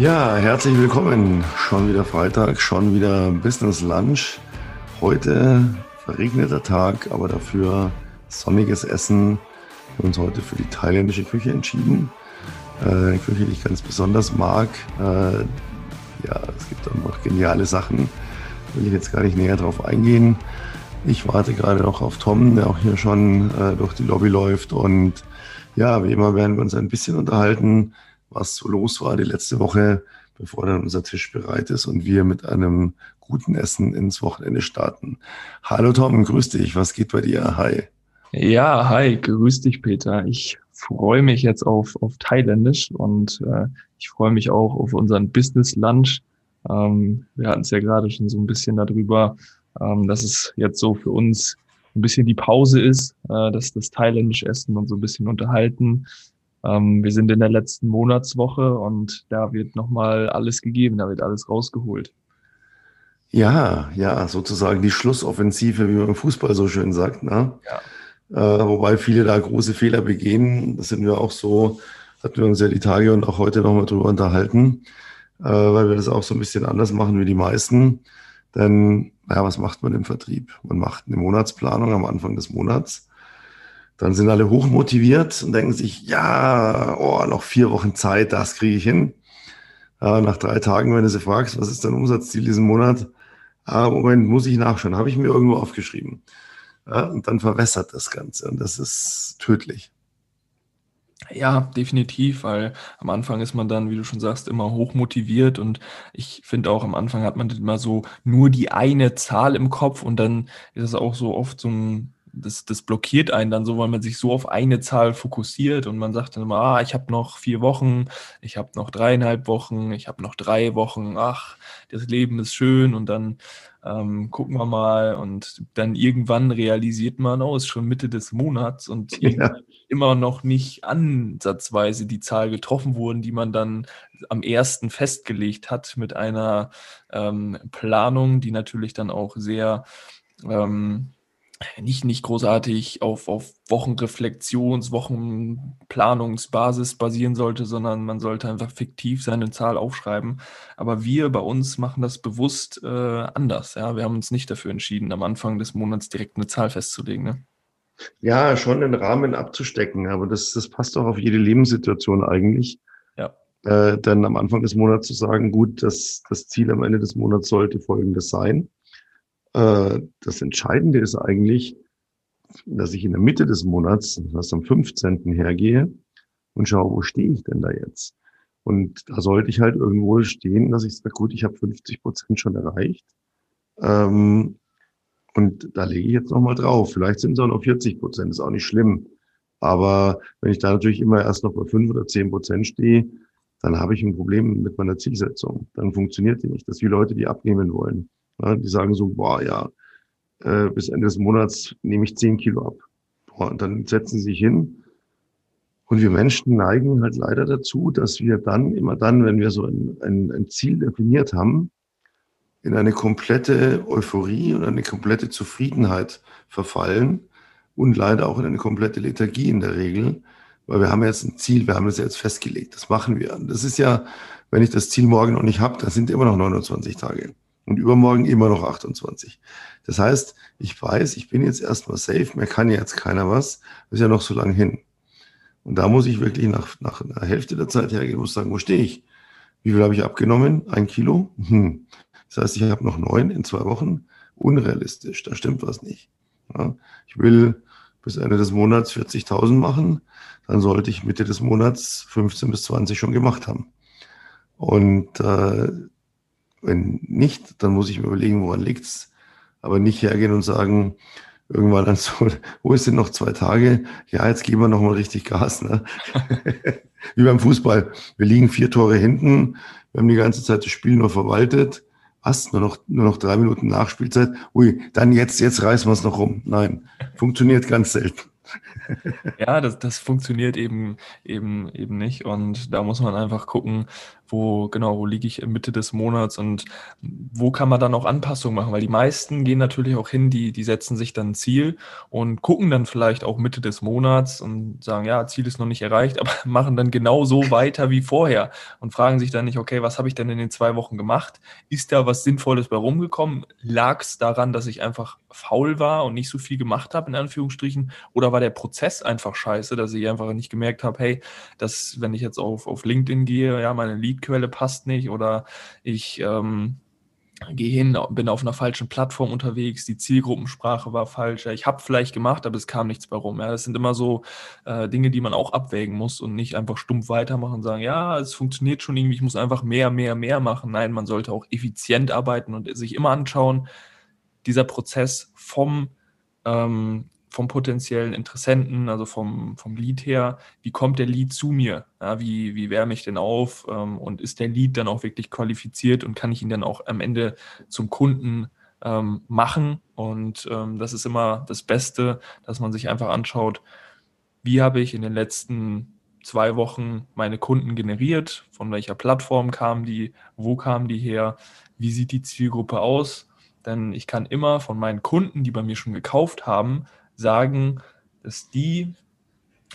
Ja, herzlich willkommen. Schon wieder Freitag, schon wieder Business Lunch. Heute verregneter Tag, aber dafür sonniges Essen. Wir haben uns heute für die thailändische Küche entschieden. Äh, eine Küche, die ich ganz besonders mag. Äh, ja, es gibt einfach geniale Sachen. Will ich jetzt gar nicht näher drauf eingehen. Ich warte gerade noch auf Tom, der auch hier schon äh, durch die Lobby läuft. Und ja, wie immer werden wir uns ein bisschen unterhalten was so los war die letzte Woche, bevor dann unser Tisch bereit ist und wir mit einem guten Essen ins Wochenende starten. Hallo Tom, grüß dich. Was geht bei dir? Hi. Ja, hi, grüß dich, Peter. Ich freue mich jetzt auf, auf Thailändisch und äh, ich freue mich auch auf unseren Business Lunch. Ähm, wir hatten es ja gerade schon so ein bisschen darüber, ähm, dass es jetzt so für uns ein bisschen die Pause ist, äh, dass das thailändisch Essen und so ein bisschen unterhalten. Ähm, wir sind in der letzten Monatswoche und da wird nochmal alles gegeben, da wird alles rausgeholt. Ja, ja, sozusagen die Schlussoffensive, wie man im Fußball so schön sagt. Ne? Ja. Äh, wobei viele da große Fehler begehen. Das sind wir auch so, hatten wir uns ja die Tage und auch heute nochmal drüber unterhalten, äh, weil wir das auch so ein bisschen anders machen wie die meisten. Denn, naja, was macht man im Vertrieb? Man macht eine Monatsplanung am Anfang des Monats dann sind alle hochmotiviert und denken sich, ja, oh, noch vier Wochen Zeit, das kriege ich hin. Äh, nach drei Tagen, wenn du sie fragst, was ist dein Umsatzziel diesen Monat? Ah, Moment, muss ich nachschauen, habe ich mir irgendwo aufgeschrieben. Ja, und dann verwässert das Ganze und das ist tödlich. Ja, definitiv, weil am Anfang ist man dann, wie du schon sagst, immer hochmotiviert und ich finde auch am Anfang hat man immer so nur die eine Zahl im Kopf und dann ist es auch so oft so ein das, das blockiert einen dann so, weil man sich so auf eine Zahl fokussiert und man sagt dann immer, ah, ich habe noch vier Wochen, ich habe noch dreieinhalb Wochen, ich habe noch drei Wochen, ach, das Leben ist schön und dann ähm, gucken wir mal und dann irgendwann realisiert man, oh, es ist schon Mitte des Monats und ja. immer noch nicht ansatzweise die Zahl getroffen wurden, die man dann am ersten festgelegt hat mit einer ähm, Planung, die natürlich dann auch sehr ähm, nicht, nicht großartig auf, auf Wochenreflexions-, Wochenplanungsbasis basieren sollte, sondern man sollte einfach fiktiv seine Zahl aufschreiben. Aber wir bei uns machen das bewusst äh, anders. Ja? Wir haben uns nicht dafür entschieden, am Anfang des Monats direkt eine Zahl festzulegen. Ne? Ja, schon den Rahmen abzustecken, aber das, das passt auch auf jede Lebenssituation eigentlich. Ja. Äh, denn am Anfang des Monats zu sagen, gut, das, das Ziel am Ende des Monats sollte folgendes sein das Entscheidende ist eigentlich, dass ich in der Mitte des Monats, das heißt am 15. hergehe und schaue, wo stehe ich denn da jetzt? Und da sollte ich halt irgendwo stehen, dass ich sage, gut, ich habe 50 Prozent schon erreicht. Ähm, und da lege ich jetzt nochmal drauf. Vielleicht sind es auch noch 40 Prozent, ist auch nicht schlimm. Aber wenn ich da natürlich immer erst noch bei 5 oder 10 Prozent stehe, dann habe ich ein Problem mit meiner Zielsetzung. Dann funktioniert die nicht. Das ist wie Leute, die abnehmen wollen. Ja, die sagen so, boah, ja, äh, bis Ende des Monats nehme ich zehn Kilo ab. Boah, und dann setzen sie sich hin. Und wir Menschen neigen halt leider dazu, dass wir dann, immer dann, wenn wir so ein, ein, ein Ziel definiert haben, in eine komplette Euphorie und eine komplette Zufriedenheit verfallen und leider auch in eine komplette Lethargie in der Regel, weil wir haben jetzt ein Ziel, wir haben es jetzt festgelegt, das machen wir. Das ist ja, wenn ich das Ziel morgen noch nicht habe, dann sind immer noch 29 Tage und übermorgen immer noch 28. Das heißt, ich weiß, ich bin jetzt erstmal safe, mir kann jetzt keiner was, ist ja noch so lange hin. Und da muss ich wirklich nach, nach einer Hälfte der Zeit hergehen und sagen, wo stehe ich? Wie viel habe ich abgenommen? Ein Kilo? Hm. Das heißt, ich habe noch neun in zwei Wochen. Unrealistisch, da stimmt was nicht. Ja. Ich will bis Ende des Monats 40.000 machen, dann sollte ich Mitte des Monats 15 bis 20 schon gemacht haben. Und äh, wenn nicht, dann muss ich mir überlegen, woran liegt's. Aber nicht hergehen und sagen, irgendwann dann so, wo ist denn noch zwei Tage? Ja, jetzt geben wir noch mal richtig Gas. Ne? Wie beim Fußball. Wir liegen vier Tore hinten. Wir haben die ganze Zeit das Spiel nur verwaltet. Was? Nur noch, nur noch drei Minuten Nachspielzeit? Ui, dann jetzt, jetzt reißen wir es noch rum. Nein, funktioniert ganz selten. ja, das, das funktioniert eben, eben, eben nicht. Und da muss man einfach gucken, wo, genau, wo liege ich Mitte des Monats und wo kann man dann auch Anpassungen machen? Weil die meisten gehen natürlich auch hin, die, die setzen sich dann ein Ziel und gucken dann vielleicht auch Mitte des Monats und sagen, ja, Ziel ist noch nicht erreicht, aber machen dann genau so weiter wie vorher und fragen sich dann nicht, okay, was habe ich denn in den zwei Wochen gemacht? Ist da was Sinnvolles bei rumgekommen? Lag es daran, dass ich einfach faul war und nicht so viel gemacht habe, in Anführungsstrichen? Oder war der Prozess einfach scheiße, dass ich einfach nicht gemerkt habe, hey, dass wenn ich jetzt auf, auf LinkedIn gehe, ja, meine Leadquelle passt nicht oder ich ähm, gehe hin, bin auf einer falschen Plattform unterwegs, die Zielgruppensprache war falsch. Ich habe vielleicht gemacht, aber es kam nichts bei rum. Ja, das sind immer so äh, Dinge, die man auch abwägen muss und nicht einfach stumpf weitermachen und sagen, ja, es funktioniert schon irgendwie, ich muss einfach mehr, mehr, mehr machen. Nein, man sollte auch effizient arbeiten und sich immer anschauen, dieser Prozess vom ähm, vom potenziellen Interessenten, also vom, vom Lead her, wie kommt der Lead zu mir? Ja, wie, wie wärme ich denn auf? Ähm, und ist der Lead dann auch wirklich qualifiziert und kann ich ihn dann auch am Ende zum Kunden ähm, machen? Und ähm, das ist immer das Beste, dass man sich einfach anschaut, wie habe ich in den letzten zwei Wochen meine Kunden generiert, von welcher Plattform kamen die, wo kamen die her, wie sieht die Zielgruppe aus? Denn ich kann immer von meinen Kunden, die bei mir schon gekauft haben, sagen, dass die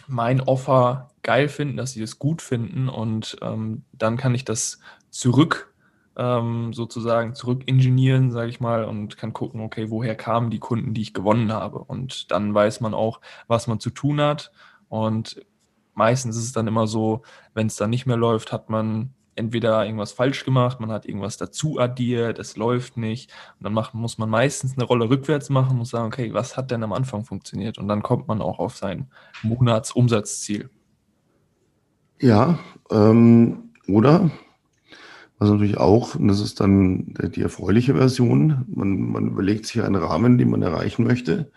mein Offer geil finden, dass sie es gut finden und ähm, dann kann ich das zurück ähm, sozusagen zurück ingenieren, sage ich mal, und kann gucken, okay, woher kamen die Kunden, die ich gewonnen habe. Und dann weiß man auch, was man zu tun hat. Und meistens ist es dann immer so, wenn es dann nicht mehr läuft, hat man entweder irgendwas falsch gemacht, man hat irgendwas dazu addiert, es läuft nicht. Und dann macht, muss man meistens eine Rolle rückwärts machen, muss sagen, okay, was hat denn am Anfang funktioniert? Und dann kommt man auch auf sein Monatsumsatzziel. Ja, ähm, oder was natürlich auch, und das ist dann die erfreuliche Version, man, man überlegt sich einen Rahmen, den man erreichen möchte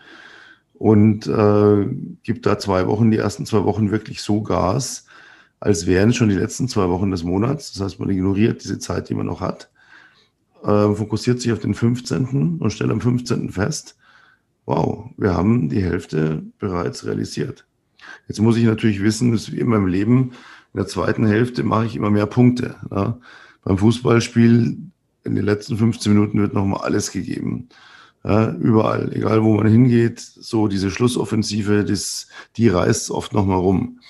und äh, gibt da zwei Wochen, die ersten zwei Wochen wirklich so Gas, als wären schon die letzten zwei Wochen des Monats. Das heißt, man ignoriert diese Zeit, die man noch hat, äh, fokussiert sich auf den 15. und stellt am 15. fest, wow, wir haben die Hälfte bereits realisiert. Jetzt muss ich natürlich wissen, dass wie in meinem Leben, in der zweiten Hälfte mache ich immer mehr Punkte. Ja. Beim Fußballspiel in den letzten 15 Minuten wird nochmal alles gegeben. Ja, überall, egal wo man hingeht, so diese Schlussoffensive, das, die reißt oft nochmal rum.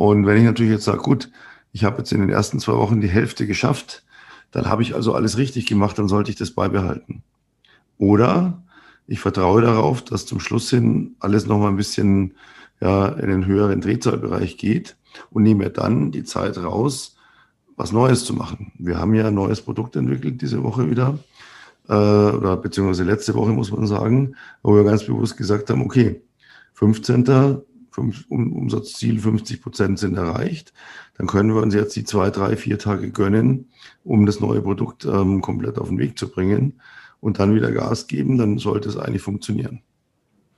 Und wenn ich natürlich jetzt sage, gut, ich habe jetzt in den ersten zwei Wochen die Hälfte geschafft, dann habe ich also alles richtig gemacht, dann sollte ich das beibehalten. Oder ich vertraue darauf, dass zum Schluss hin alles noch mal ein bisschen ja, in den höheren Drehzahlbereich geht und nehme dann die Zeit raus, was Neues zu machen. Wir haben ja ein neues Produkt entwickelt diese Woche wieder, äh, oder beziehungsweise letzte Woche muss man sagen, wo wir ganz bewusst gesagt haben, okay, 15 fünf, um, Umsatzziel 50 Prozent sind erreicht, dann können wir uns jetzt die zwei, drei, vier Tage gönnen, um das neue Produkt ähm, komplett auf den Weg zu bringen und dann wieder Gas geben, dann sollte es eigentlich funktionieren.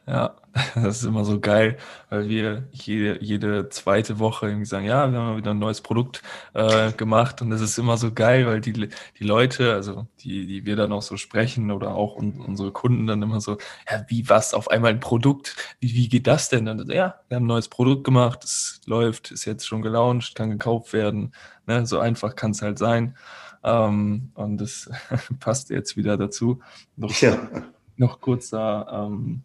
Ja, das ist immer so geil, weil wir jede, jede zweite Woche irgendwie sagen, ja, wir haben wieder ein neues Produkt äh, gemacht und das ist immer so geil, weil die, die Leute, also die, die wir dann auch so sprechen oder auch un, unsere Kunden dann immer so, ja, wie was, auf einmal ein Produkt, wie, wie geht das denn? Und, ja, wir haben ein neues Produkt gemacht, es läuft, ist jetzt schon gelauncht, kann gekauft werden, ne? so einfach kann es halt sein ähm, und das passt jetzt wieder dazu. Noch, ja. noch kurzer ähm,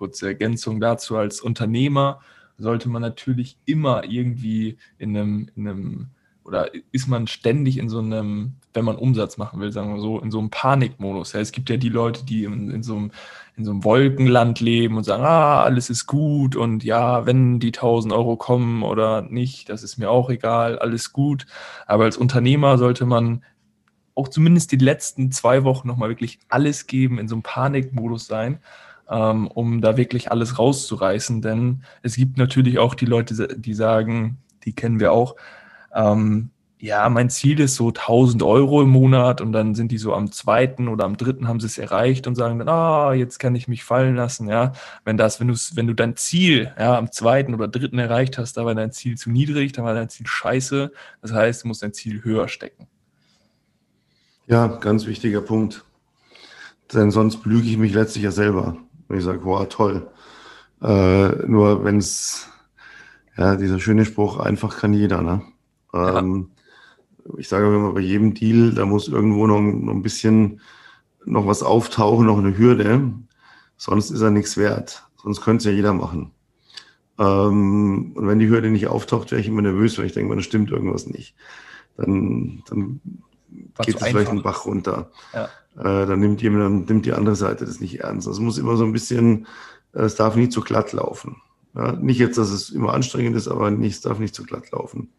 kurze Ergänzung dazu. Als Unternehmer sollte man natürlich immer irgendwie in einem, in einem oder ist man ständig in so einem, wenn man Umsatz machen will, sagen wir so, in so einem Panikmodus. Ja, es gibt ja die Leute, die in, in, so einem, in so einem Wolkenland leben und sagen, ah, alles ist gut und ja, wenn die 1000 Euro kommen oder nicht, das ist mir auch egal, alles gut. Aber als Unternehmer sollte man auch zumindest die letzten zwei Wochen nochmal wirklich alles geben, in so einem Panikmodus sein ähm, um da wirklich alles rauszureißen. Denn es gibt natürlich auch die Leute, die sagen, die kennen wir auch, ähm, ja, mein Ziel ist so 1000 Euro im Monat und dann sind die so am zweiten oder am dritten haben sie es erreicht und sagen dann, ah, jetzt kann ich mich fallen lassen, ja. Wenn das, wenn du, wenn du dein Ziel, ja, am zweiten oder dritten erreicht hast, da war dein Ziel zu niedrig, dann war dein Ziel scheiße. Das heißt, du musst dein Ziel höher stecken. Ja, ganz wichtiger Punkt. Denn sonst blüge ich mich letztlich ja selber. Und ich sage, wow, toll. Äh, nur wenn es, ja, dieser schöne Spruch, einfach kann jeder, ne? Ähm, ich sage immer bei jedem Deal, da muss irgendwo noch, noch ein bisschen noch was auftauchen, noch eine Hürde. Sonst ist er nichts wert. Sonst könnte es ja jeder machen. Ähm, und wenn die Hürde nicht auftaucht, wäre ich immer nervös, weil ich denke, da stimmt irgendwas nicht. Dann, dann geht es vielleicht einen Bach runter. Ja. Äh, dann nimmt jemand, dann nimmt die andere Seite das nicht ernst. Also es muss immer so ein bisschen, äh, es darf nicht zu glatt laufen. Ja, nicht jetzt, dass es immer anstrengend ist, aber nicht, es darf nicht zu glatt laufen.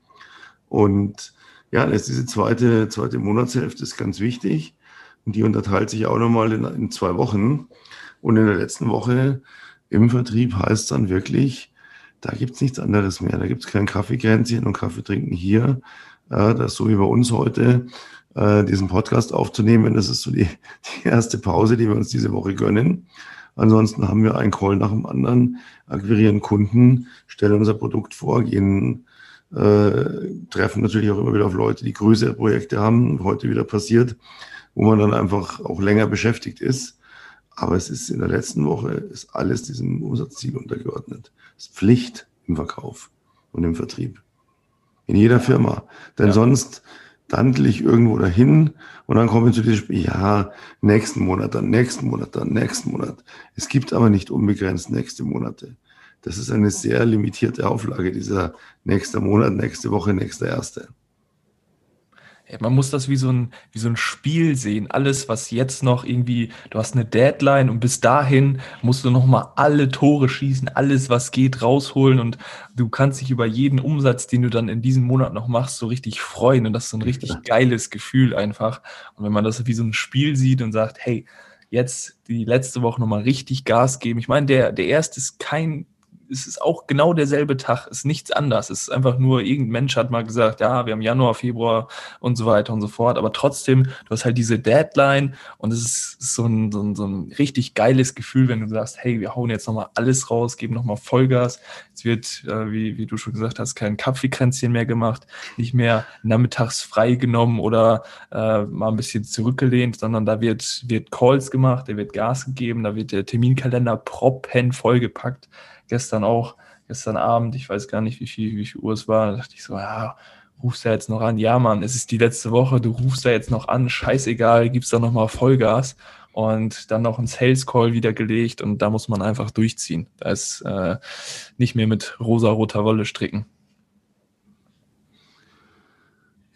Und ja, jetzt diese zweite, zweite Monatshälfte ist ganz wichtig. Und die unterteilt sich auch nochmal in, in zwei Wochen. Und in der letzten Woche im Vertrieb heißt dann wirklich, da gibt's nichts anderes mehr. Da gibt's kein Kaffeekränzchen und Kaffee trinken hier. Äh, das ist so wie bei uns heute, äh, diesen Podcast aufzunehmen. Das ist so die, die erste Pause, die wir uns diese Woche gönnen. Ansonsten haben wir einen Call nach dem anderen, akquirieren Kunden, stellen unser Produkt vor, gehen, äh, treffen natürlich auch immer wieder auf Leute, die größere Projekte haben. Heute wieder passiert, wo man dann einfach auch länger beschäftigt ist. Aber es ist in der letzten Woche ist alles diesem Umsatzziel untergeordnet. Es ist Pflicht im Verkauf und im Vertrieb. In jeder Firma. Denn ja. sonst dandel ich irgendwo dahin und dann komme ich zu diesem Spiel, ja, nächsten Monat, dann nächsten Monat, dann nächsten Monat. Es gibt aber nicht unbegrenzt nächste Monate. Das ist eine sehr limitierte Auflage, dieser nächste Monat, nächste Woche, nächste erste. Man muss das wie so, ein, wie so ein Spiel sehen. Alles, was jetzt noch irgendwie, du hast eine Deadline und bis dahin musst du nochmal alle Tore schießen, alles, was geht, rausholen und du kannst dich über jeden Umsatz, den du dann in diesem Monat noch machst, so richtig freuen und das ist so ein richtig geiles Gefühl einfach. Und wenn man das wie so ein Spiel sieht und sagt, hey, jetzt die letzte Woche nochmal richtig Gas geben. Ich meine, der, der erste ist kein es ist auch genau derselbe Tag, es ist nichts anders. Es ist einfach nur, irgendein Mensch hat mal gesagt, ja, wir haben Januar, Februar und so weiter und so fort. Aber trotzdem, du hast halt diese Deadline und es ist so ein, so ein, so ein richtig geiles Gefühl, wenn du sagst, hey, wir hauen jetzt nochmal alles raus, geben nochmal Vollgas. Es wird, äh, wie, wie du schon gesagt hast, kein Kaffeekränzchen mehr gemacht, nicht mehr nachmittags freigenommen oder äh, mal ein bisschen zurückgelehnt, sondern da wird, wird Calls gemacht, da wird Gas gegeben, da wird der Terminkalender proppen vollgepackt gestern auch, gestern Abend, ich weiß gar nicht, wie viel, wie viel Uhr es war, da dachte ich so, ja, rufst du jetzt noch an? Ja, Mann, es ist die letzte Woche, du rufst da jetzt noch an, scheißegal, gibst da nochmal Vollgas und dann noch ein Sales Call wieder gelegt und da muss man einfach durchziehen. Da ist äh, nicht mehr mit rosa-roter Wolle stricken.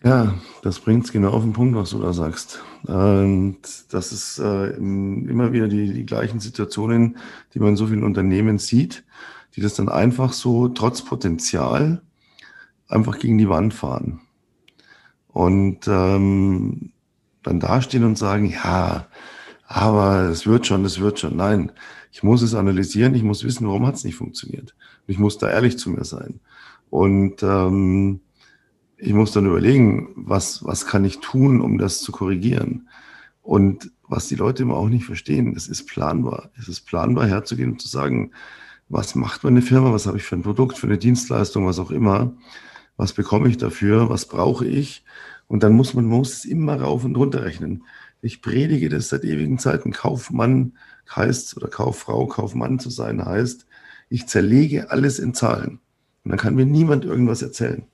Ja, das bringt es genau auf den Punkt, was du da sagst. Und das ist äh, immer wieder die, die gleichen Situationen, die man in so vielen Unternehmen sieht, die das dann einfach so trotz Potenzial einfach gegen die Wand fahren. Und ähm, dann dastehen und sagen, ja, aber es wird schon, es wird schon. Nein, ich muss es analysieren, ich muss wissen, warum hat es nicht funktioniert. ich muss da ehrlich zu mir sein. Und ähm, ich muss dann überlegen, was, was kann ich tun, um das zu korrigieren. Und was die Leute immer auch nicht verstehen, es ist planbar. Es ist planbar herzugehen und zu sagen, was macht meine Firma, was habe ich für ein Produkt, für eine Dienstleistung, was auch immer, was bekomme ich dafür, was brauche ich. Und dann muss man muss es immer rauf und runter rechnen. Ich predige das seit ewigen Zeiten. Kaufmann heißt oder Kauffrau, Kaufmann zu sein heißt, ich zerlege alles in Zahlen. Und dann kann mir niemand irgendwas erzählen.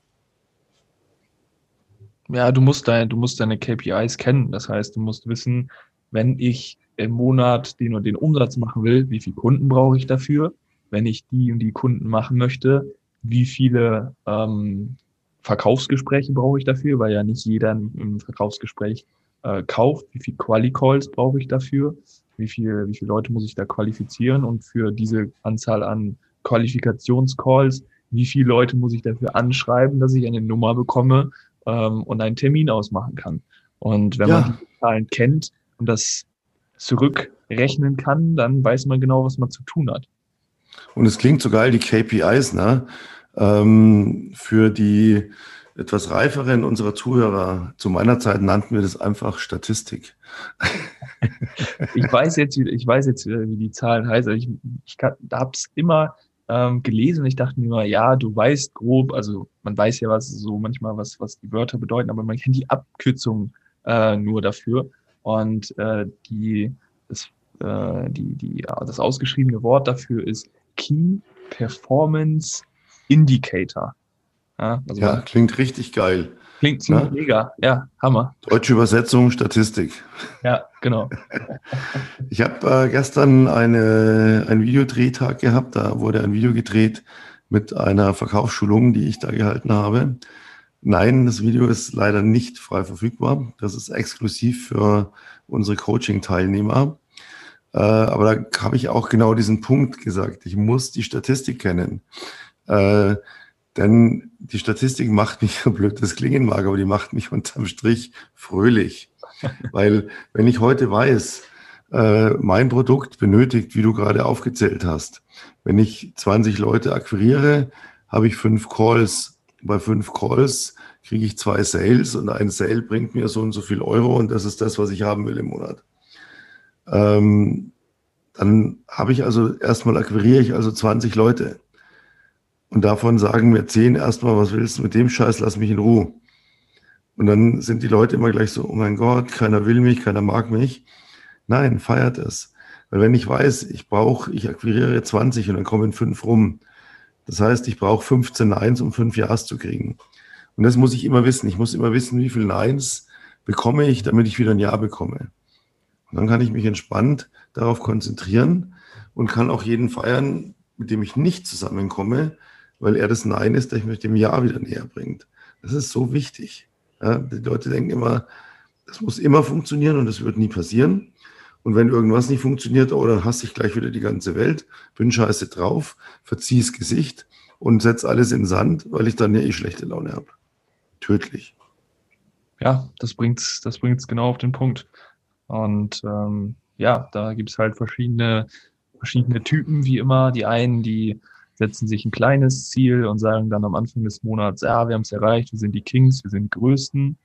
Ja, du musst, dein, du musst deine KPIs kennen. Das heißt, du musst wissen, wenn ich im Monat den und den Umsatz machen will, wie viele Kunden brauche ich dafür? Wenn ich die und die Kunden machen möchte, wie viele ähm, Verkaufsgespräche brauche ich dafür, weil ja nicht jeder im Verkaufsgespräch äh, kauft. Wie viele Quali-Calls brauche ich dafür? Wie viele, wie viele Leute muss ich da qualifizieren? Und für diese Anzahl an Qualifikationscalls, wie viele Leute muss ich dafür anschreiben, dass ich eine Nummer bekomme, ähm, und einen Termin ausmachen kann. Und wenn ja. man die Zahlen kennt und das zurückrechnen kann, dann weiß man genau, was man zu tun hat. Und es klingt so geil, die KPIs, ne? Ähm, für die etwas reiferen unserer Zuhörer, zu meiner Zeit nannten wir das einfach Statistik. ich weiß jetzt, ich weiß jetzt, wie die Zahlen heißen. Ich, ich habe es immer ähm, gelesen und ich dachte mir immer, ja, du weißt grob, also man weiß ja was so manchmal, was, was die Wörter bedeuten, aber man kennt die Abkürzung äh, nur dafür. Und äh, die, das, äh, die, die, ja, das ausgeschriebene Wort dafür ist Key Performance Indicator. Ja, also ja klingt richtig geil. Klingt ziemlich ja? mega. Ja, Hammer. Deutsche Übersetzung, Statistik. Ja, genau. ich habe äh, gestern eine, einen Videodrehtag gehabt. Da wurde ein Video gedreht mit einer Verkaufsschulung, die ich da gehalten habe. Nein, das Video ist leider nicht frei verfügbar. Das ist exklusiv für unsere Coaching-Teilnehmer. Äh, aber da habe ich auch genau diesen Punkt gesagt. Ich muss die Statistik kennen. Äh, denn die Statistik macht mich, so blöd das klingen mag, aber die macht mich unterm Strich fröhlich. Weil wenn ich heute weiß, äh, mein Produkt benötigt, wie du gerade aufgezählt hast, wenn ich 20 Leute akquiriere, habe ich fünf Calls. Bei fünf Calls kriege ich zwei Sales und ein Sale bringt mir so und so viel Euro und das ist das, was ich haben will im Monat. Ähm, dann habe ich also erstmal akquiriere ich also 20 Leute. Und davon sagen mir zehn erstmal, was willst du mit dem Scheiß, lass mich in Ruhe. Und dann sind die Leute immer gleich so, oh mein Gott, keiner will mich, keiner mag mich. Nein, feiert es. Weil wenn ich weiß, ich brauche, ich akquiriere 20 und dann kommen fünf rum. Das heißt, ich brauche 15 Neins, um fünf Ja's zu kriegen. Und das muss ich immer wissen. Ich muss immer wissen, wie viel Neins bekomme ich, damit ich wieder ein Ja bekomme. Und dann kann ich mich entspannt darauf konzentrieren und kann auch jeden feiern, mit dem ich nicht zusammenkomme, weil er das Nein ist, das mich dem Ja wieder näher bringt. Das ist so wichtig. Ja, die Leute denken immer, das muss immer funktionieren und das wird nie passieren. Und wenn irgendwas nicht funktioniert, oh, dann hasse ich gleich wieder die ganze Welt, bin scheiße drauf, verzieh's Gesicht und setz alles in Sand, weil ich dann ja eh schlechte Laune habe. Tödlich. Ja, das bringt's, das bringt's genau auf den Punkt. Und ähm, ja, da gibt's halt verschiedene, verschiedene Typen, wie immer. Die einen, die setzen sich ein kleines Ziel und sagen dann am Anfang des Monats, ja, wir haben es erreicht, wir sind die Kings, wir sind die Größten.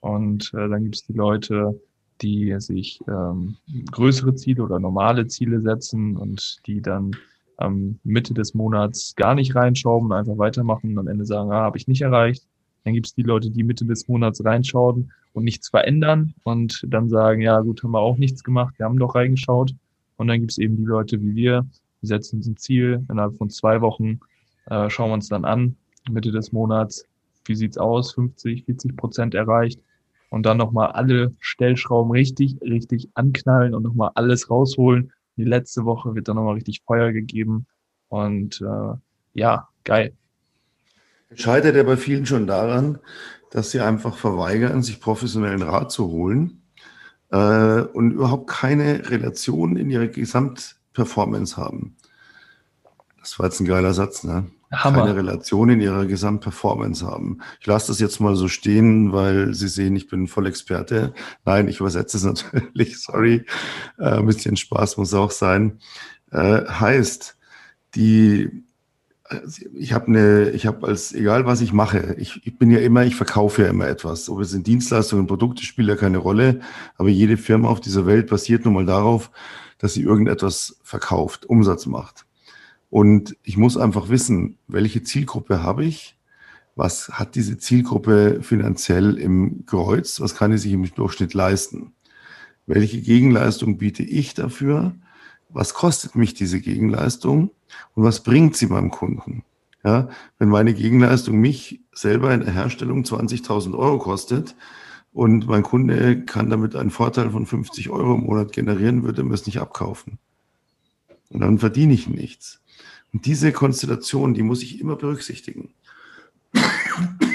Und äh, dann gibt es die Leute, die sich ähm, größere Ziele oder normale Ziele setzen und die dann am Mitte des Monats gar nicht reinschauen und einfach weitermachen und am Ende sagen, ah, habe ich nicht erreicht. Dann gibt es die Leute, die Mitte des Monats reinschauen und nichts verändern und dann sagen, ja gut, haben wir auch nichts gemacht, wir haben doch reingeschaut. Und dann gibt es eben die Leute wie wir, wir setzen uns ein Ziel innerhalb von zwei Wochen, äh, schauen wir uns dann an, Mitte des Monats, wie sieht's aus, 50, 40 Prozent erreicht und dann nochmal alle Stellschrauben richtig, richtig anknallen und nochmal alles rausholen. Die letzte Woche wird dann nochmal richtig Feuer gegeben und äh, ja, geil. Scheitert ja bei vielen schon daran, dass sie einfach verweigern, sich professionellen Rat zu holen äh, und überhaupt keine Relation in ihrer Gesamt Performance haben. Das war jetzt ein geiler Satz, ne? Hammer. Keine Relation in ihrer Gesamtperformance haben. Ich lasse das jetzt mal so stehen, weil Sie sehen, ich bin voll Experte. Nein, ich übersetze es natürlich, sorry. Äh, ein bisschen Spaß muss auch sein. Äh, heißt, die, ich habe eine, ich habe als, egal was ich mache, ich, ich bin ja immer, ich verkaufe ja immer etwas. Ob es sind Dienstleistungen, Produkte, spielt ja keine Rolle. Aber jede Firma auf dieser Welt basiert nun mal darauf, dass sie irgendetwas verkauft, Umsatz macht. Und ich muss einfach wissen, welche Zielgruppe habe ich? Was hat diese Zielgruppe finanziell im Kreuz? Was kann sie sich im Durchschnitt leisten? Welche Gegenleistung biete ich dafür? Was kostet mich diese Gegenleistung? Und was bringt sie beim Kunden? Ja, wenn meine Gegenleistung mich selber in der Herstellung 20.000 Euro kostet, und mein Kunde kann damit einen Vorteil von 50 Euro im Monat generieren, würde mir es nicht abkaufen. Und dann verdiene ich nichts. Und diese Konstellation, die muss ich immer berücksichtigen.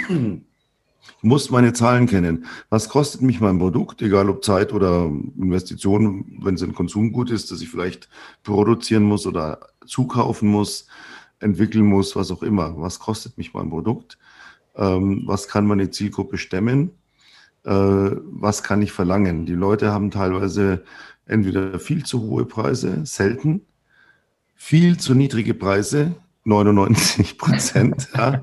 Ich muss meine Zahlen kennen. Was kostet mich mein Produkt, egal ob Zeit oder Investition, wenn es ein Konsumgut ist, das ich vielleicht produzieren muss oder zukaufen muss, entwickeln muss, was auch immer. Was kostet mich mein Produkt? Ähm, was kann meine Zielgruppe stemmen? Äh, was kann ich verlangen? Die Leute haben teilweise entweder viel zu hohe Preise, selten, viel zu niedrige Preise, 99 Prozent. ja.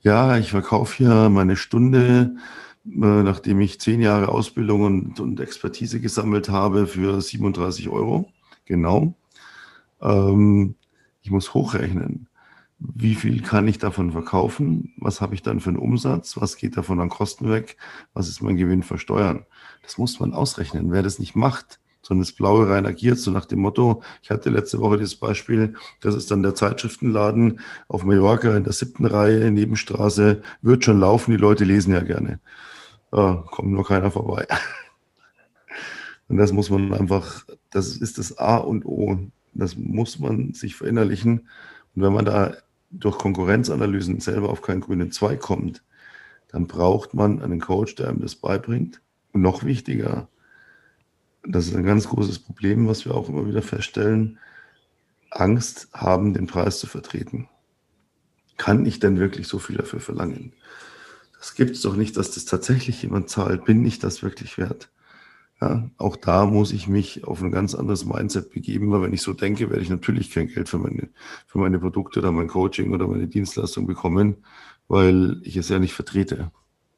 ja, ich verkaufe hier meine Stunde, äh, nachdem ich zehn Jahre Ausbildung und, und Expertise gesammelt habe, für 37 Euro. Genau. Ähm, ich muss hochrechnen wie viel kann ich davon verkaufen, was habe ich dann für einen Umsatz, was geht davon an Kosten weg, was ist mein Gewinn versteuern. Das muss man ausrechnen. Wer das nicht macht, sondern das Blaue rein agiert, so nach dem Motto, ich hatte letzte Woche das Beispiel, das ist dann der Zeitschriftenladen auf Mallorca in der siebten Reihe, Nebenstraße, wird schon laufen, die Leute lesen ja gerne. Äh, kommt nur keiner vorbei. Und das muss man einfach, das ist das A und O. Das muss man sich verinnerlichen. Und wenn man da durch Konkurrenzanalysen selber auf keinen grünen Zweig kommt, dann braucht man einen Coach, der einem das beibringt. Und noch wichtiger, das ist ein ganz großes Problem, was wir auch immer wieder feststellen, Angst haben, den Preis zu vertreten. Kann ich denn wirklich so viel dafür verlangen? Das gibt es doch nicht, dass das tatsächlich jemand zahlt. Bin ich das wirklich wert? Ja, auch da muss ich mich auf ein ganz anderes Mindset begeben, weil wenn ich so denke, werde ich natürlich kein Geld für meine, für meine Produkte oder mein Coaching oder meine Dienstleistung bekommen, weil ich es ja nicht vertrete.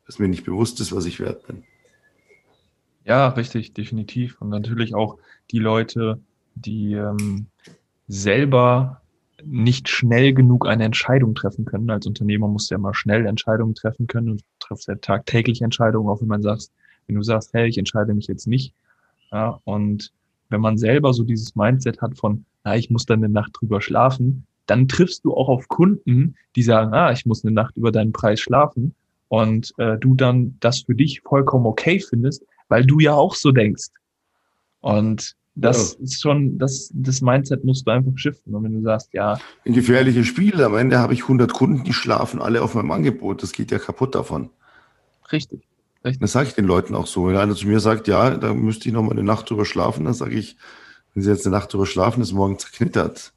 Dass mir nicht bewusst ist, was ich wert bin. Ja, richtig, definitiv. Und natürlich auch die Leute, die ähm, selber nicht schnell genug eine Entscheidung treffen können. Als Unternehmer musst du ja immer schnell Entscheidungen treffen können und triffst ja tagtäglich Entscheidungen, auch wenn man sagt, wenn du sagst, hey, ich entscheide mich jetzt nicht. Ja, und wenn man selber so dieses Mindset hat von, na, ich muss dann eine Nacht drüber schlafen, dann triffst du auch auf Kunden, die sagen, ah, ich muss eine Nacht über deinen Preis schlafen und äh, du dann das für dich vollkommen okay findest, weil du ja auch so denkst. Und das ja. ist schon, das, das Mindset musst du einfach shiften. Und wenn du sagst, ja. Ein gefährliches Spiel. Am Ende habe ich 100 Kunden, die schlafen alle auf meinem Angebot. Das geht ja kaputt davon. Richtig. Richtig. Das sage ich den Leuten auch so. Wenn einer zu mir sagt, ja, da müsste ich noch mal eine Nacht drüber schlafen, dann sage ich, wenn Sie jetzt eine Nacht drüber schlafen, ist morgen zerknittert.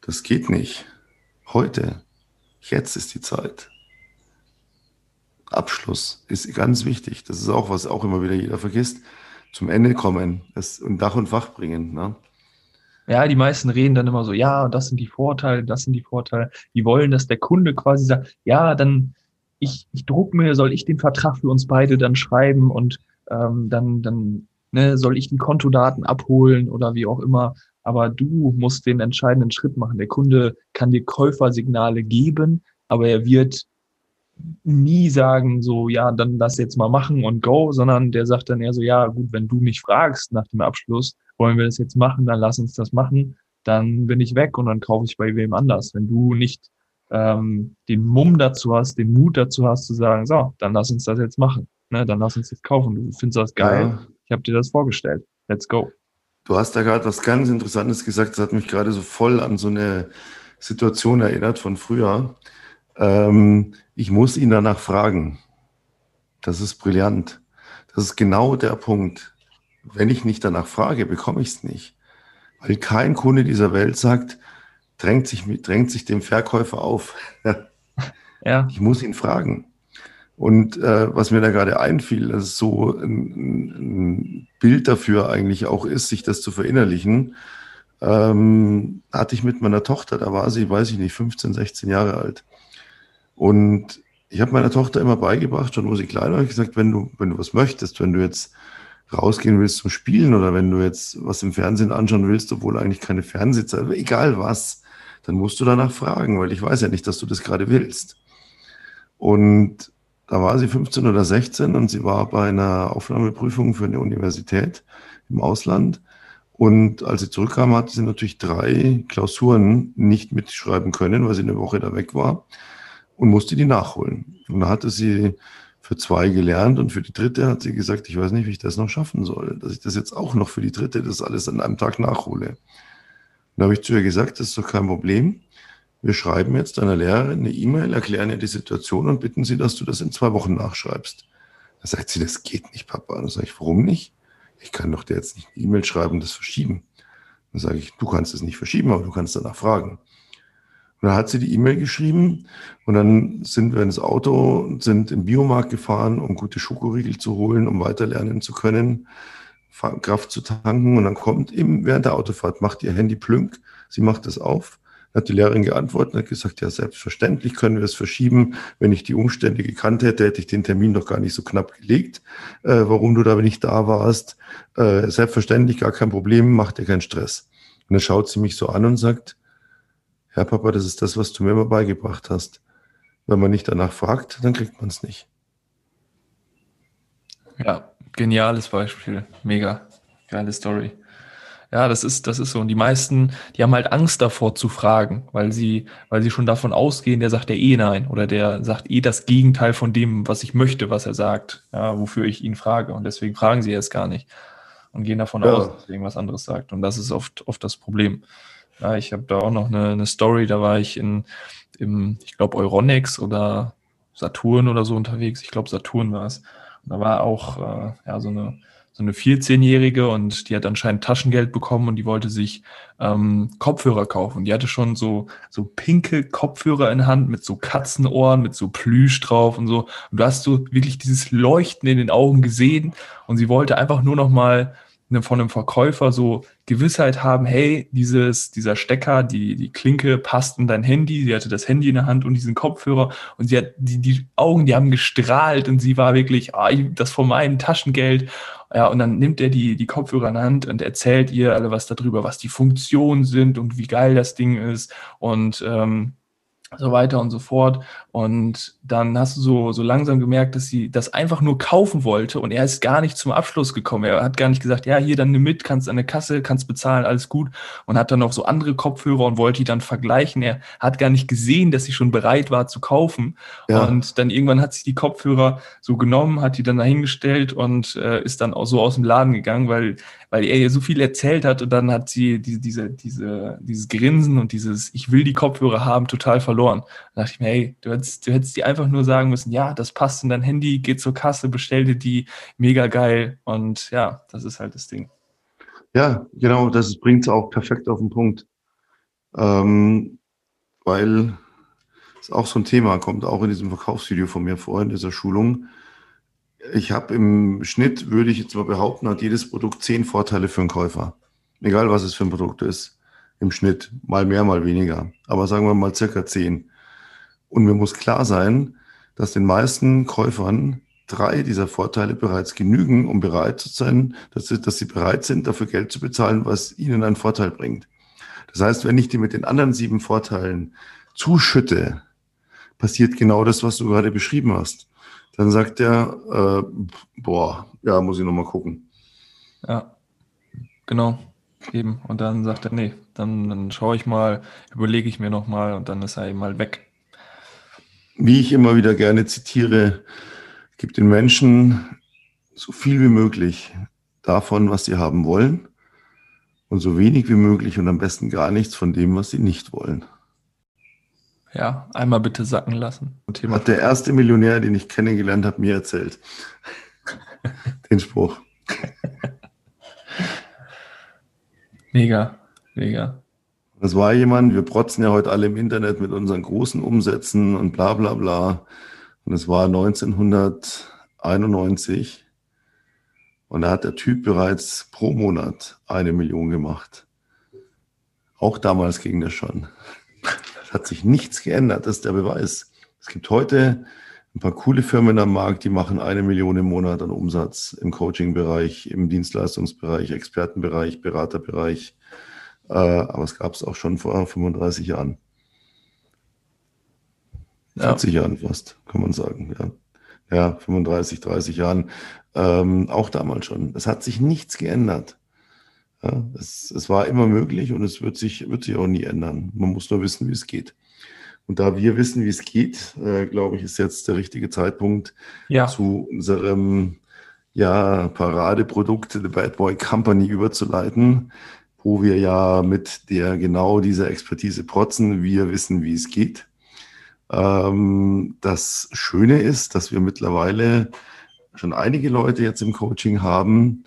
Das geht nicht. Heute. Jetzt ist die Zeit. Abschluss ist ganz wichtig. Das ist auch, was auch immer wieder jeder vergisst. Zum Ende kommen das und Dach und Fach bringen. Ne? Ja, die meisten reden dann immer so, ja, das sind die Vorteile, das sind die Vorteile. Die wollen, dass der Kunde quasi sagt, ja, dann ich, ich druck mir, soll ich den Vertrag für uns beide dann schreiben und ähm, dann, dann ne, soll ich die Kontodaten abholen oder wie auch immer. Aber du musst den entscheidenden Schritt machen. Der Kunde kann dir Käufersignale geben, aber er wird nie sagen, so, ja, dann lass jetzt mal machen und go, sondern der sagt dann eher so, ja, gut, wenn du mich fragst nach dem Abschluss, wollen wir das jetzt machen, dann lass uns das machen, dann bin ich weg und dann kaufe ich bei wem anders. Wenn du nicht ähm, den Mumm dazu hast, den Mut dazu hast, zu sagen, so, dann lass uns das jetzt machen, ne, dann lass uns das kaufen. Du findest das geil, ja. ich habe dir das vorgestellt, let's go. Du hast da gerade was ganz Interessantes gesagt, das hat mich gerade so voll an so eine Situation erinnert von früher. Ähm, ich muss ihn danach fragen. Das ist brillant. Das ist genau der Punkt. Wenn ich nicht danach frage, bekomme ich es nicht. Weil kein Kunde dieser Welt sagt, drängt sich, drängt sich dem Verkäufer auf. ja. Ich muss ihn fragen. Und äh, was mir da gerade einfiel, dass es so ein, ein, Bild dafür eigentlich auch ist, sich das zu verinnerlichen, ähm, hatte ich mit meiner Tochter, da war sie, weiß ich nicht, 15, 16 Jahre alt. Und ich habe meiner Tochter immer beigebracht, schon wo sie klein war, gesagt, wenn du, wenn du was möchtest, wenn du jetzt rausgehen willst zum Spielen oder wenn du jetzt was im Fernsehen anschauen willst, obwohl eigentlich keine Fernsehzeit, egal was, dann musst du danach fragen, weil ich weiß ja nicht, dass du das gerade willst. Und da war sie 15 oder 16 und sie war bei einer Aufnahmeprüfung für eine Universität im Ausland. Und als sie zurückkam, hatte sie natürlich drei Klausuren nicht mitschreiben können, weil sie eine Woche da weg war und musste die nachholen. Und da hatte sie für zwei gelernt und für die dritte hat sie gesagt, ich weiß nicht, wie ich das noch schaffen soll, dass ich das jetzt auch noch für die dritte das alles an einem Tag nachhole. Dann habe ich zu ihr gesagt, das ist doch kein Problem. Wir schreiben jetzt deiner Lehrerin eine E-Mail, erklären ihr die Situation und bitten sie, dass du das in zwei Wochen nachschreibst. Da sagt sie, das geht nicht, Papa. Dann sage ich, warum nicht? Ich kann doch dir jetzt nicht eine E-Mail schreiben und das verschieben. Dann sage ich, du kannst es nicht verschieben, aber du kannst danach fragen. Und dann hat sie die E-Mail geschrieben und dann sind wir ins Auto und sind im Biomarkt gefahren, um gute Schokoriegel zu holen, um weiterlernen zu können, Kraft zu tanken. Und dann kommt eben während der Autofahrt, macht ihr Handy plünk, sie macht es auf. Hat die Lehrerin geantwortet und hat gesagt, ja, selbstverständlich können wir es verschieben. Wenn ich die Umstände gekannt hätte, hätte ich den Termin doch gar nicht so knapp gelegt. Äh, warum du da nicht da warst, äh, selbstverständlich, gar kein Problem, macht dir keinen Stress. Und dann schaut sie mich so an und sagt, ja, Papa, das ist das, was du mir immer beigebracht hast. Wenn man nicht danach fragt, dann kriegt man es nicht. Ja, geniales Beispiel. Mega. Geile Story. Ja, das ist, das ist so. Und die meisten, die haben halt Angst davor zu fragen, weil sie, weil sie schon davon ausgehen, der sagt ja eh nein oder der sagt eh das Gegenteil von dem, was ich möchte, was er sagt, ja, wofür ich ihn frage. Und deswegen fragen sie es gar nicht und gehen davon ja. aus, dass er irgendwas anderes sagt. Und das ist oft, oft das Problem. Ja, ich habe da auch noch eine, eine Story, da war ich in, im, ich glaube, Euronics oder Saturn oder so unterwegs. Ich glaube, Saturn war es. Da war auch äh, ja, so eine so eine 14-Jährige und die hat anscheinend Taschengeld bekommen und die wollte sich ähm, Kopfhörer kaufen. Die hatte schon so, so pinke Kopfhörer in Hand mit so Katzenohren, mit so Plüsch drauf und so. Und du hast so wirklich dieses Leuchten in den Augen gesehen und sie wollte einfach nur noch mal von einem Verkäufer so Gewissheit haben, hey, dieses, dieser Stecker, die, die Klinke passt in dein Handy. Sie hatte das Handy in der Hand und diesen Kopfhörer und sie hat die, die Augen, die haben gestrahlt und sie war wirklich, ah, das von meinem Taschengeld. Ja, und dann nimmt er die, die Kopfhörer in der Hand und erzählt ihr alle was darüber, was die Funktionen sind und wie geil das Ding ist. Und ähm, so weiter und so fort. Und dann hast du so, so langsam gemerkt, dass sie das einfach nur kaufen wollte und er ist gar nicht zum Abschluss gekommen. Er hat gar nicht gesagt, ja, hier dann nimm mit, kannst an der Kasse, kannst bezahlen, alles gut. Und hat dann noch so andere Kopfhörer und wollte die dann vergleichen. Er hat gar nicht gesehen, dass sie schon bereit war zu kaufen. Ja. Und dann irgendwann hat sich die Kopfhörer so genommen, hat die dann dahingestellt und äh, ist dann auch so aus dem Laden gegangen, weil weil er ihr so viel erzählt hat und dann hat sie diese, diese, diese, dieses Grinsen und dieses Ich will die Kopfhörer haben total verloren. Da dachte ich mir, hey, du hättest, du hättest dir einfach nur sagen müssen, ja, das passt in dein Handy, geh zur Kasse, bestell dir die, mega geil. Und ja, das ist halt das Ding. Ja, genau, das bringt es auch perfekt auf den Punkt. Ähm, weil es auch so ein Thema kommt, auch in diesem Verkaufsvideo von mir vor, in dieser Schulung ich habe im Schnitt, würde ich jetzt mal behaupten, hat jedes Produkt zehn Vorteile für einen Käufer. Egal, was es für ein Produkt ist. Im Schnitt. Mal mehr, mal weniger. Aber sagen wir mal circa zehn. Und mir muss klar sein, dass den meisten Käufern drei dieser Vorteile bereits genügen, um bereit zu sein, dass sie, dass sie bereit sind, dafür Geld zu bezahlen, was ihnen einen Vorteil bringt. Das heißt, wenn ich die mit den anderen sieben Vorteilen zuschütte, passiert genau das, was du gerade beschrieben hast. Dann sagt er, äh, boah, ja, muss ich nochmal gucken. Ja, genau. Eben. Und dann sagt er, nee, dann, dann schaue ich mal, überlege ich mir nochmal und dann ist er eben mal weg. Wie ich immer wieder gerne zitiere, gibt den Menschen so viel wie möglich davon, was sie haben wollen und so wenig wie möglich und am besten gar nichts von dem, was sie nicht wollen. Ja, einmal bitte sacken lassen. Thema. Hat der erste Millionär, den ich kennengelernt habe, mir erzählt. Den Spruch. Mega, mega. Das war jemand, wir protzen ja heute alle im Internet mit unseren großen Umsätzen und bla bla bla. Und es war 1991. Und da hat der Typ bereits pro Monat eine Million gemacht. Auch damals ging das schon hat sich nichts geändert, das ist der Beweis. Es gibt heute ein paar coole Firmen am Markt, die machen eine Million im Monat an Umsatz im Coaching-Bereich, im Dienstleistungsbereich, Expertenbereich, Beraterbereich. Äh, aber es gab es auch schon vor 35 Jahren. 40 ja. Jahren fast, kann man sagen. Ja, ja 35, 30 Jahren. Ähm, auch damals schon. Es hat sich nichts geändert. Ja, es, es war immer möglich und es wird sich, wird sich auch nie ändern. Man muss nur wissen, wie es geht. Und da wir wissen, wie es geht, äh, glaube ich, ist jetzt der richtige Zeitpunkt ja. zu unserem ja, Paradeprodukt The Bad Boy Company überzuleiten, wo wir ja mit der genau dieser Expertise protzen. Wir wissen, wie es geht. Ähm, das Schöne ist, dass wir mittlerweile schon einige Leute jetzt im Coaching haben,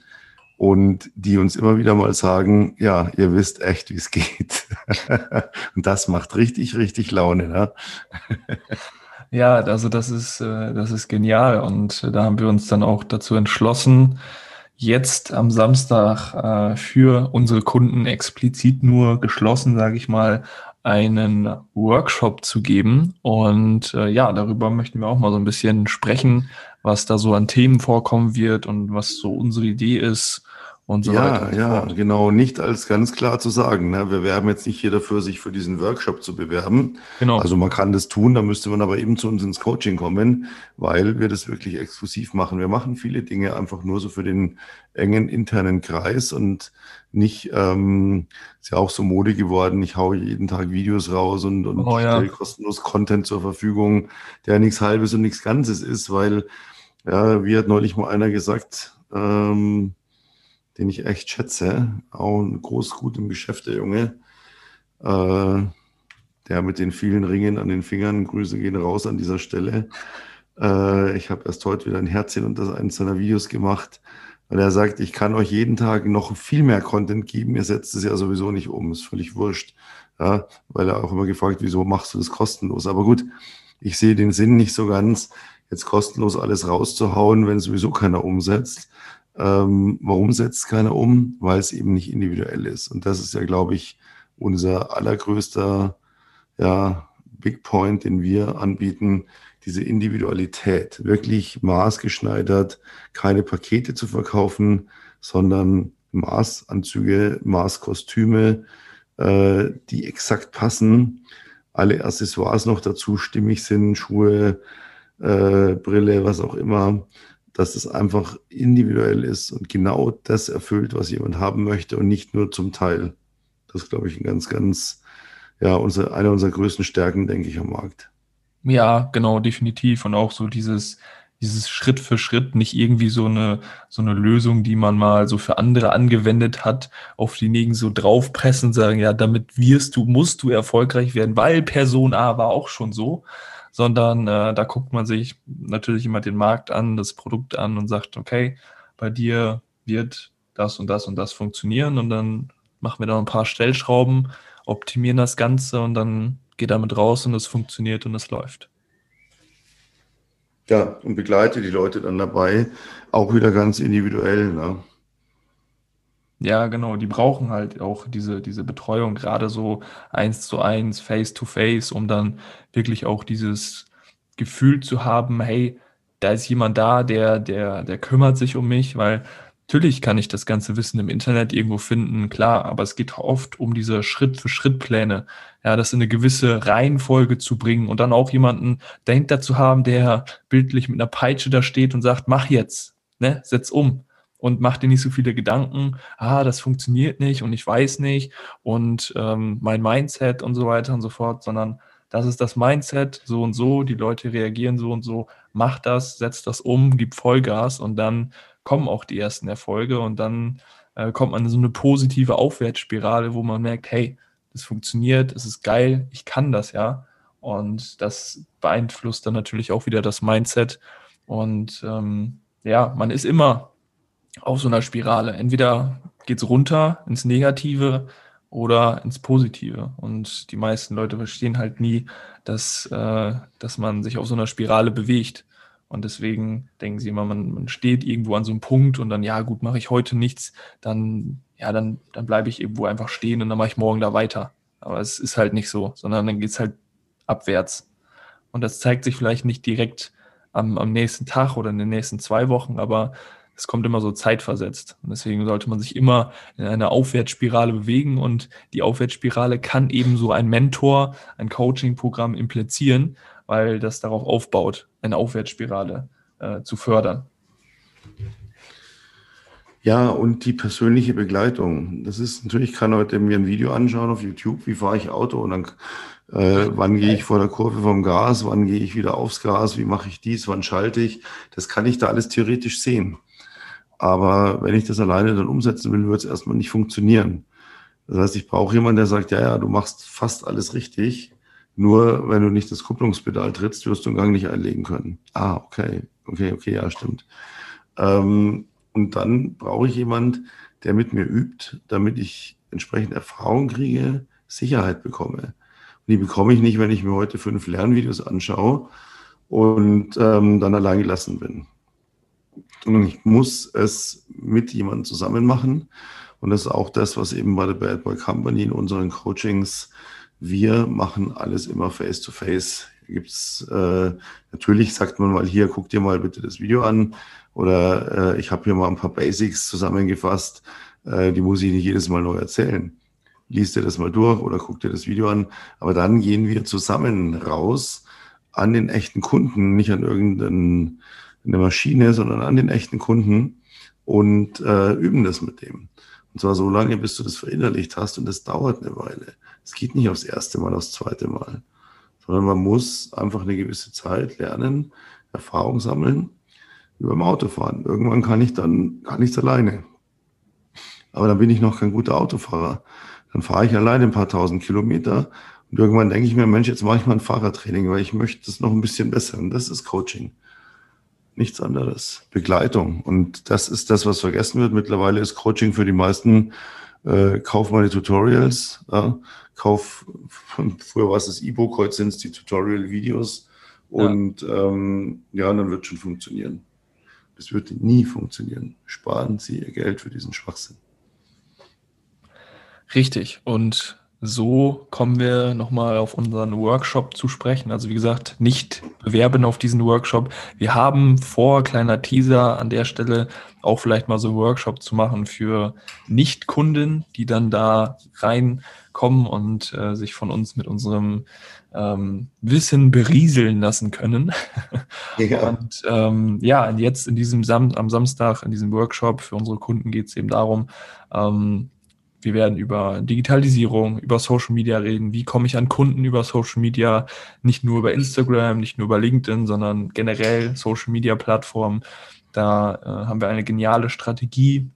und die uns immer wieder mal sagen, ja, ihr wisst echt, wie es geht. und das macht richtig, richtig Laune. Ne? ja, also das ist, äh, das ist genial. Und da haben wir uns dann auch dazu entschlossen, jetzt am Samstag äh, für unsere Kunden explizit nur geschlossen, sage ich mal, einen Workshop zu geben. Und äh, ja, darüber möchten wir auch mal so ein bisschen sprechen, was da so an Themen vorkommen wird und was so unsere Idee ist, und so ja, weiter. Und ja, fort. genau, nicht als ganz klar zu sagen. Ne? Wir werben jetzt nicht hier dafür, sich für diesen Workshop zu bewerben. Genau. Also man kann das tun, da müsste man aber eben zu uns ins Coaching kommen, weil wir das wirklich exklusiv machen. Wir machen viele Dinge einfach nur so für den engen internen Kreis und nicht, ähm, ist ja auch so Mode geworden, ich haue jeden Tag Videos raus und, und oh, ja. stelle kostenlos Content zur Verfügung, der nichts Halbes und nichts Ganzes ist, weil, ja, wie hat neulich mal einer gesagt, ähm, den ich echt schätze. Auch ein groß, gut im Geschäft, der Junge. Äh, der mit den vielen Ringen an den Fingern. Grüße gehen raus an dieser Stelle. Äh, ich habe erst heute wieder ein Herzchen unter eines seiner Videos gemacht, weil er sagt, ich kann euch jeden Tag noch viel mehr Content geben. Ihr setzt es ja sowieso nicht um. Ist völlig wurscht. Ja, weil er auch immer gefragt, wieso machst du das kostenlos? Aber gut, ich sehe den Sinn nicht so ganz, jetzt kostenlos alles rauszuhauen, wenn sowieso keiner umsetzt. Ähm, warum setzt keiner um? Weil es eben nicht individuell ist. Und das ist ja, glaube ich, unser allergrößter ja, Big Point, den wir anbieten, diese Individualität, wirklich maßgeschneidert, keine Pakete zu verkaufen, sondern Maßanzüge, Maßkostüme, äh, die exakt passen, alle Accessoires noch dazu stimmig sind, Schuhe, äh, Brille, was auch immer dass es einfach individuell ist und genau das erfüllt, was jemand haben möchte und nicht nur zum Teil. Das ist, glaube ich, ein ganz, ganz, ja, unser, eine unserer größten Stärken, denke ich, am Markt. Ja, genau, definitiv. Und auch so dieses, dieses Schritt für Schritt, nicht irgendwie so eine, so eine Lösung, die man mal so für andere angewendet hat, auf diejenigen so draufpressen, sagen, ja, damit wirst du, musst du erfolgreich werden, weil Person A war auch schon so, sondern äh, da guckt man sich natürlich immer den Markt an, das Produkt an und sagt, okay, bei dir wird das und das und das funktionieren und dann machen wir da ein paar Stellschrauben, optimieren das Ganze und dann geht damit raus und es funktioniert und es läuft. Ja, und begleite die Leute dann dabei, auch wieder ganz individuell. Ne? Ja, genau, die brauchen halt auch diese, diese Betreuung, gerade so eins zu eins, face to face, um dann wirklich auch dieses Gefühl zu haben, hey, da ist jemand da, der, der, der kümmert sich um mich, weil natürlich kann ich das ganze Wissen im Internet irgendwo finden, klar, aber es geht oft um diese Schritt-für-Schritt-Pläne, ja, das in eine gewisse Reihenfolge zu bringen und dann auch jemanden dahinter zu haben, der bildlich mit einer Peitsche da steht und sagt, mach jetzt, ne, setz um und mach dir nicht so viele Gedanken, ah, das funktioniert nicht und ich weiß nicht und ähm, mein Mindset und so weiter und so fort, sondern das ist das Mindset, so und so, die Leute reagieren so und so, mach das, setz das um, gib Vollgas und dann kommen auch die ersten Erfolge und dann äh, kommt man in so eine positive Aufwärtsspirale, wo man merkt, hey, das funktioniert, es ist geil, ich kann das ja. Und das beeinflusst dann natürlich auch wieder das Mindset. Und ähm, ja, man ist immer auf so einer Spirale. Entweder geht es runter ins Negative oder ins Positive. Und die meisten Leute verstehen halt nie, dass, äh, dass man sich auf so einer Spirale bewegt. Und deswegen denken sie immer, man, man steht irgendwo an so einem Punkt und dann, ja gut, mache ich heute nichts, dann, ja, dann, dann bleibe ich irgendwo einfach stehen und dann mache ich morgen da weiter. Aber es ist halt nicht so, sondern dann geht es halt abwärts. Und das zeigt sich vielleicht nicht direkt am, am nächsten Tag oder in den nächsten zwei Wochen, aber es kommt immer so zeitversetzt. Und deswegen sollte man sich immer in einer Aufwärtsspirale bewegen und die Aufwärtsspirale kann eben so ein Mentor, ein Coaching-Programm implizieren, weil das darauf aufbaut, eine Aufwärtsspirale äh, zu fördern. Ja, und die persönliche Begleitung. Das ist natürlich, ich kann heute mir ein Video anschauen auf YouTube, wie fahre ich Auto und dann äh, wann gehe ich vor der Kurve vom Gas, wann gehe ich wieder aufs Gas, wie mache ich dies, wann schalte ich. Das kann ich da alles theoretisch sehen. Aber wenn ich das alleine dann umsetzen will, wird es erstmal nicht funktionieren. Das heißt, ich brauche jemanden, der sagt, ja, ja, du machst fast alles richtig. Nur wenn du nicht das Kupplungspedal trittst, wirst du den Gang nicht einlegen können. Ah, okay, okay, okay, ja, stimmt. Ähm, und dann brauche ich jemanden, der mit mir übt, damit ich entsprechend Erfahrung kriege, Sicherheit bekomme. Und die bekomme ich nicht, wenn ich mir heute fünf Lernvideos anschaue und ähm, dann allein gelassen bin sondern ich muss es mit jemandem zusammen machen. Und das ist auch das, was eben bei der Bad Boy Company in unseren Coachings, wir machen alles immer face to face. Gibt es, äh, natürlich sagt man mal hier, guck dir mal bitte das Video an Oder äh, ich habe hier mal ein paar Basics zusammengefasst, äh, die muss ich nicht jedes Mal neu erzählen. Lies dir das mal durch oder guck dir das Video an. Aber dann gehen wir zusammen raus an den echten Kunden, nicht an irgendeine Maschine, sondern an den echten Kunden und äh, üben das mit dem. Und zwar so lange, bis du das verinnerlicht hast und das dauert eine Weile. Es geht nicht aufs erste Mal, aufs zweite Mal, sondern man muss einfach eine gewisse Zeit lernen, Erfahrung sammeln über dem Autofahren. Irgendwann kann ich dann gar nichts alleine. Aber dann bin ich noch kein guter Autofahrer. Dann fahre ich alleine ein paar tausend Kilometer und irgendwann denke ich mir, Mensch, jetzt mache ich mal ein Fahrradtraining, weil ich möchte das noch ein bisschen besser. Und das ist Coaching. Nichts anderes. Begleitung. Und das ist das, was vergessen wird. Mittlerweile ist Coaching für die meisten, äh, kauf meine Tutorials, ja, kauf, früher war es das E-Book, heute sind es die Tutorial-Videos. Und ja. Ähm, ja, dann wird schon funktionieren. Das wird nie funktionieren. Sparen Sie Ihr Geld für diesen Schwachsinn. Richtig. Und so kommen wir nochmal auf unseren Workshop zu sprechen. Also wie gesagt, nicht bewerben auf diesen Workshop. Wir haben vor, kleiner Teaser an der Stelle, auch vielleicht mal so einen Workshop zu machen für Nicht-Kunden, die dann da reinkommen und äh, sich von uns mit unserem ähm, Wissen berieseln lassen können. Ja. Und ähm, ja, jetzt in diesem Sam am Samstag, in diesem Workshop für unsere Kunden geht es eben darum, ähm, wir werden über Digitalisierung, über Social Media reden. Wie komme ich an Kunden über Social Media? Nicht nur über Instagram, nicht nur über LinkedIn, sondern generell Social Media Plattformen. Da äh, haben wir eine geniale Strategie,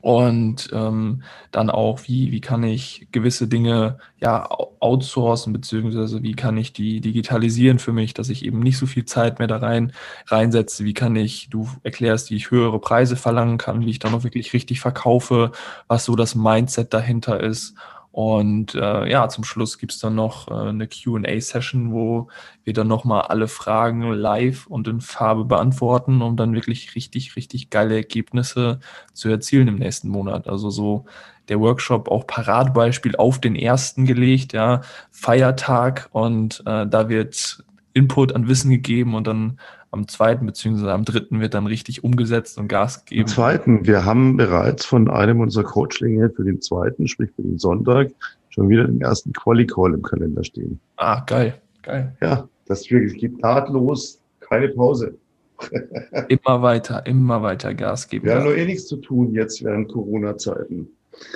und ähm, dann auch, wie, wie kann ich gewisse Dinge ja outsourcen, beziehungsweise wie kann ich die digitalisieren für mich, dass ich eben nicht so viel Zeit mehr da rein reinsetze, wie kann ich, du erklärst, wie ich höhere Preise verlangen kann, wie ich dann auch wirklich richtig verkaufe, was so das Mindset dahinter ist. Und äh, ja, zum Schluss gibt's dann noch äh, eine QA-Session, wo wir dann nochmal alle Fragen live und in Farbe beantworten, um dann wirklich richtig, richtig geile Ergebnisse zu erzielen im nächsten Monat. Also so der Workshop auch Paradbeispiel auf den ersten gelegt, ja, Feiertag und äh, da wird Input an Wissen gegeben und dann am zweiten beziehungsweise am dritten wird dann richtig umgesetzt und Gas gegeben. Am zweiten, wir haben bereits von einem unserer Coachlinge für den zweiten, sprich für den Sonntag, schon wieder den ersten Quali-Call im Kalender stehen. Ah, geil, geil. Ja, das wirklich, geht nahtlos, keine Pause. immer weiter, immer weiter Gas geben. Wir haben nur eh nichts zu tun jetzt während Corona-Zeiten.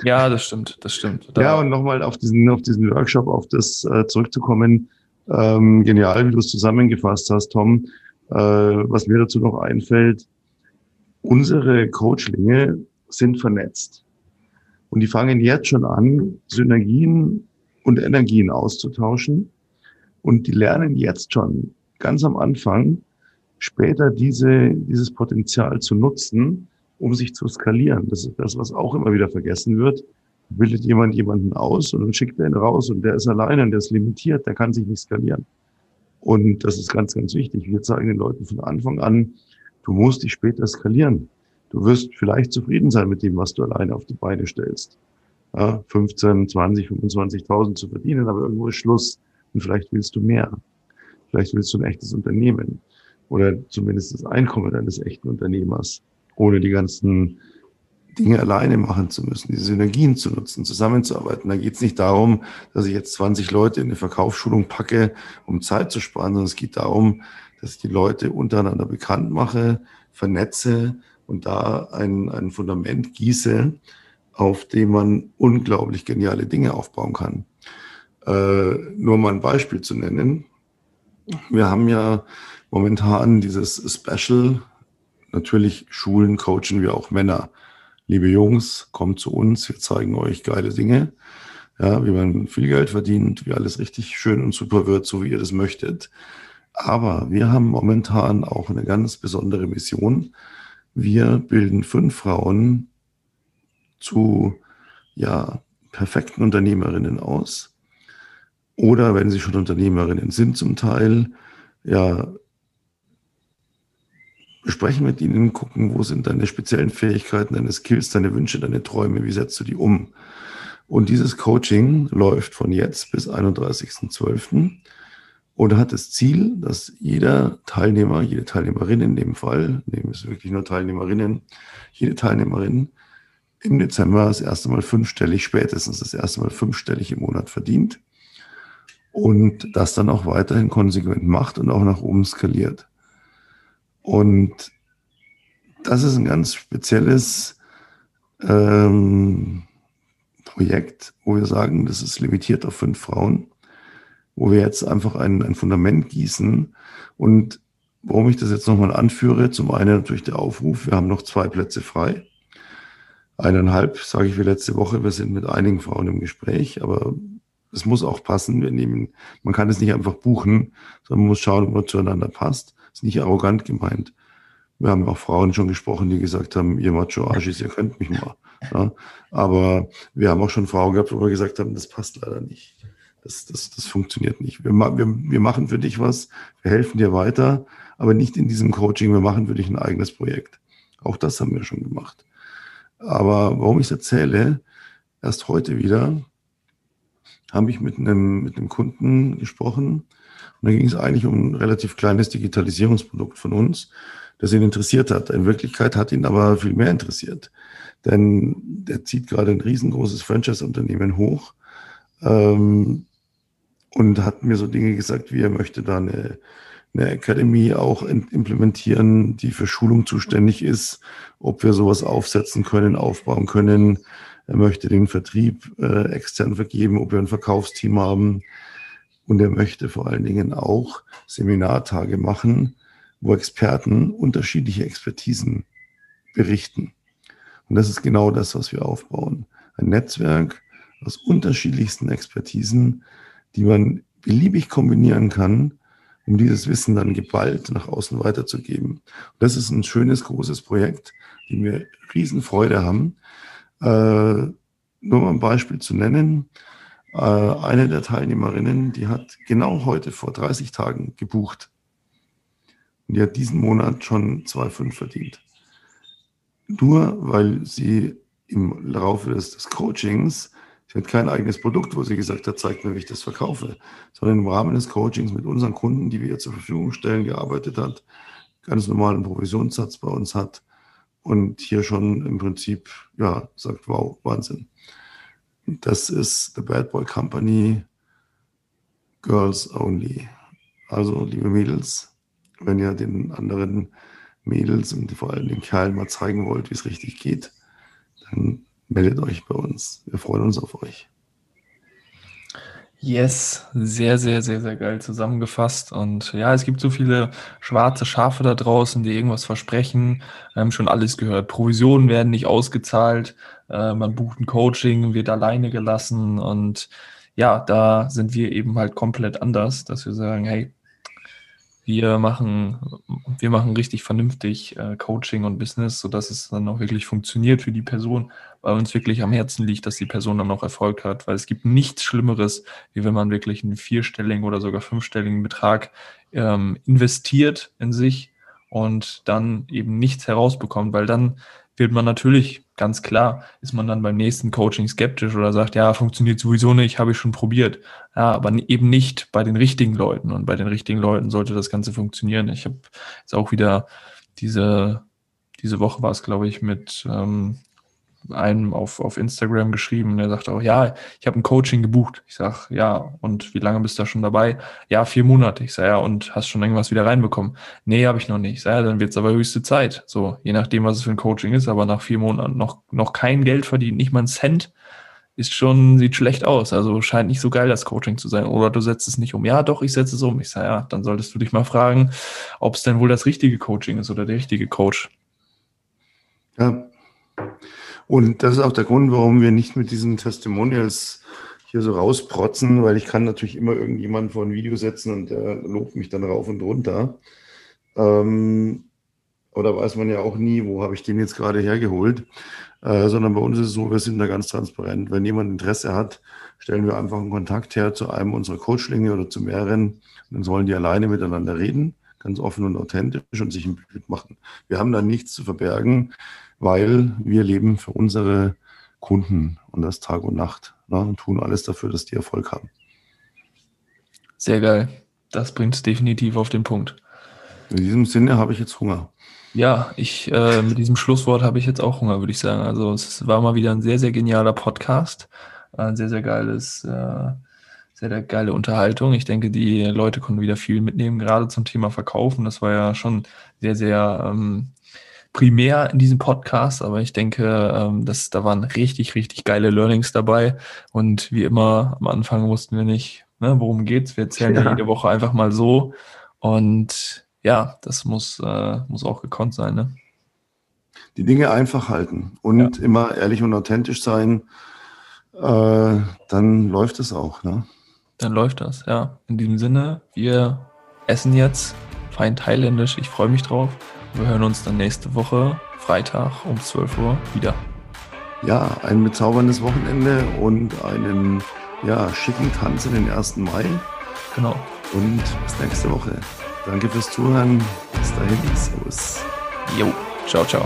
Ja, das stimmt, das stimmt. Da ja, und nochmal auf diesen, auf diesen Workshop, auf das äh, zurückzukommen. Ähm, genial, wie du es zusammengefasst hast, Tom. Äh, was mir dazu noch einfällt, unsere Coachlinge sind vernetzt. Und die fangen jetzt schon an, Synergien und Energien auszutauschen. Und die lernen jetzt schon ganz am Anfang, später diese, dieses Potenzial zu nutzen, um sich zu skalieren. Das ist das, was auch immer wieder vergessen wird. Bildet jemand jemanden aus und dann schickt er ihn raus und der ist alleine und der ist limitiert, der kann sich nicht skalieren. Und das ist ganz, ganz wichtig. Wir zeigen den Leuten von Anfang an, du musst dich später skalieren. Du wirst vielleicht zufrieden sein mit dem, was du alleine auf die Beine stellst. Ja, 15, 20, 25.000 zu verdienen, aber irgendwo ist Schluss. Und vielleicht willst du mehr. Vielleicht willst du ein echtes Unternehmen oder zumindest das Einkommen deines echten Unternehmers, ohne die ganzen Dinge alleine machen zu müssen, diese Synergien zu nutzen, zusammenzuarbeiten. Da geht es nicht darum, dass ich jetzt 20 Leute in eine Verkaufsschulung packe, um Zeit zu sparen, sondern es geht darum, dass ich die Leute untereinander bekannt mache, vernetze und da ein, ein Fundament gieße, auf dem man unglaublich geniale Dinge aufbauen kann. Äh, nur mal ein Beispiel zu nennen. Wir haben ja momentan dieses Special, natürlich Schulen coachen wir auch Männer liebe Jungs, kommt zu uns, wir zeigen euch geile Dinge, ja, wie man viel Geld verdient, wie alles richtig schön und super wird, so wie ihr das möchtet. Aber wir haben momentan auch eine ganz besondere Mission. Wir bilden fünf Frauen zu ja, perfekten Unternehmerinnen aus. Oder wenn sie schon Unternehmerinnen sind zum Teil, ja, besprechen mit ihnen, gucken, wo sind deine speziellen Fähigkeiten, deine Skills, deine Wünsche, deine Träume, wie setzt du die um? Und dieses Coaching läuft von jetzt bis 31.12. und hat das Ziel, dass jeder Teilnehmer, jede Teilnehmerin in dem Fall, nehmen es wirklich nur Teilnehmerinnen, jede Teilnehmerin im Dezember das erste Mal fünfstellig, spätestens das erste Mal fünfstellig im Monat verdient und das dann auch weiterhin konsequent macht und auch nach oben skaliert. Und das ist ein ganz spezielles ähm, Projekt, wo wir sagen, das ist limitiert auf fünf Frauen, wo wir jetzt einfach ein, ein Fundament gießen. Und warum ich das jetzt nochmal anführe, zum einen natürlich der Aufruf, wir haben noch zwei Plätze frei. Eineinhalb, sage ich wie letzte Woche, wir sind mit einigen Frauen im Gespräch, aber es muss auch passen. Wir nehmen, man kann es nicht einfach buchen, sondern man muss schauen, ob man zueinander passt. Ist nicht arrogant gemeint. Wir haben auch Frauen schon gesprochen, die gesagt haben, ihr Macho Arschis, ihr könnt mich mal. Ja, aber wir haben auch schon Frauen gehabt, wo wir gesagt haben, das passt leider nicht. Das, das, das funktioniert nicht. Wir, wir, wir machen für dich was, wir helfen dir weiter, aber nicht in diesem Coaching, wir machen für dich ein eigenes Projekt. Auch das haben wir schon gemacht. Aber warum ich es erzähle, erst heute wieder habe ich mit einem, mit einem Kunden gesprochen und da ging es eigentlich um ein relativ kleines Digitalisierungsprodukt von uns, das ihn interessiert hat. In Wirklichkeit hat ihn aber viel mehr interessiert. Denn der zieht gerade ein riesengroßes Franchise-Unternehmen hoch ähm, und hat mir so Dinge gesagt, wie er möchte da eine, eine Academy auch implementieren, die für Schulung zuständig ist, ob wir sowas aufsetzen können, aufbauen können. Er möchte den Vertrieb äh, extern vergeben, ob wir ein Verkaufsteam haben. Und er möchte vor allen Dingen auch Seminartage machen, wo Experten unterschiedliche Expertisen berichten. Und das ist genau das, was wir aufbauen. Ein Netzwerk aus unterschiedlichsten Expertisen, die man beliebig kombinieren kann, um dieses Wissen dann geballt nach außen weiterzugeben. Und das ist ein schönes, großes Projekt, dem wir Riesenfreude haben. Äh, nur mal ein Beispiel zu nennen. Äh, eine der Teilnehmerinnen, die hat genau heute vor 30 Tagen gebucht. Und die hat diesen Monat schon 2,5 verdient nur weil sie im Laufe des, des Coachings, sie hat kein eigenes Produkt, wo sie gesagt hat, zeigt mir, wie ich das verkaufe, sondern im Rahmen des Coachings mit unseren Kunden, die wir ihr zur Verfügung stellen, gearbeitet hat, ganz normalen Provisionssatz bei uns hat und hier schon im Prinzip, ja, sagt, wow, Wahnsinn. Das ist The Bad Boy Company Girls Only. Also, liebe Mädels, wenn ihr den anderen Mädels und vor allem den Kerlen mal zeigen wollt, wie es richtig geht, dann meldet euch bei uns. Wir freuen uns auf euch. Yes, sehr, sehr, sehr, sehr geil zusammengefasst. Und ja, es gibt so viele schwarze Schafe da draußen, die irgendwas versprechen. Wir haben schon alles gehört. Provisionen werden nicht ausgezahlt. Äh, man bucht ein Coaching, wird alleine gelassen. Und ja, da sind wir eben halt komplett anders, dass wir sagen, hey, wir machen, wir machen richtig vernünftig äh, Coaching und Business, sodass es dann auch wirklich funktioniert für die Person, weil uns wirklich am Herzen liegt, dass die Person dann auch Erfolg hat. Weil es gibt nichts Schlimmeres, wie wenn man wirklich einen vierstelligen oder sogar fünfstelligen Betrag ähm, investiert in sich und dann eben nichts herausbekommt, weil dann wird man natürlich, ganz klar, ist man dann beim nächsten Coaching skeptisch oder sagt, ja, funktioniert sowieso nicht, habe ich schon probiert. Ja, aber eben nicht bei den richtigen Leuten. Und bei den richtigen Leuten sollte das Ganze funktionieren. Ich habe jetzt auch wieder diese, diese Woche war es, glaube ich, mit ähm, einem auf, auf Instagram geschrieben. Der sagt auch, ja, ich habe ein Coaching gebucht. Ich sag, ja, und wie lange bist du da schon dabei? Ja, vier Monate. Ich sage, ja, und hast schon irgendwas wieder reinbekommen? Nee, habe ich noch nicht. Ich sag, ja, dann wird's aber höchste Zeit. So, je nachdem, was es für ein Coaching ist, aber nach vier Monaten noch, noch kein Geld verdient, nicht mal ein Cent, ist schon, sieht schlecht aus. Also scheint nicht so geil, das Coaching zu sein. Oder du setzt es nicht um. Ja, doch, ich setze es um. Ich sage, ja, dann solltest du dich mal fragen, ob es denn wohl das richtige Coaching ist oder der richtige Coach. Ja. Und das ist auch der Grund, warum wir nicht mit diesen Testimonials hier so rausprotzen, weil ich kann natürlich immer irgendjemanden vor ein Video setzen und der lobt mich dann rauf und runter. Ähm, oder weiß man ja auch nie, wo habe ich den jetzt gerade hergeholt. Äh, sondern bei uns ist es so, wir sind da ganz transparent. Wenn jemand Interesse hat, stellen wir einfach einen Kontakt her zu einem unserer Coachlinge oder zu mehreren. Dann sollen die alleine miteinander reden, ganz offen und authentisch und sich ein Bild machen. Wir haben da nichts zu verbergen weil wir leben für unsere Kunden und das Tag und Nacht ne, und tun alles dafür, dass die Erfolg haben. Sehr geil. Das bringt es definitiv auf den Punkt. In diesem Sinne habe ich jetzt Hunger. Ja, ich äh, mit diesem Schlusswort habe ich jetzt auch Hunger, würde ich sagen. Also es war mal wieder ein sehr, sehr genialer Podcast. Ein sehr, sehr geiles, äh, sehr, sehr geile Unterhaltung. Ich denke, die Leute konnten wieder viel mitnehmen, gerade zum Thema Verkaufen. Das war ja schon sehr, sehr ähm, primär in diesem Podcast, aber ich denke, ähm, dass da waren richtig, richtig geile Learnings dabei. Und wie immer am Anfang wussten wir nicht, ne, worum geht's. Wir erzählen ja. ja jede Woche einfach mal so. Und ja, das muss, äh, muss auch gekonnt sein. Ne? Die Dinge einfach halten und ja. immer ehrlich und authentisch sein, äh, dann läuft es auch. Ne? Dann läuft das, ja. In diesem Sinne, wir essen jetzt fein thailändisch. Ich freue mich drauf. Wir hören uns dann nächste Woche, Freitag um 12 Uhr wieder. Ja, ein bezauberndes Wochenende und einen ja, schicken Tanz in den 1. Mai. Genau. Und bis nächste Woche. Danke fürs Zuhören. Bis dahin. Servus. Jo. Ciao, ciao.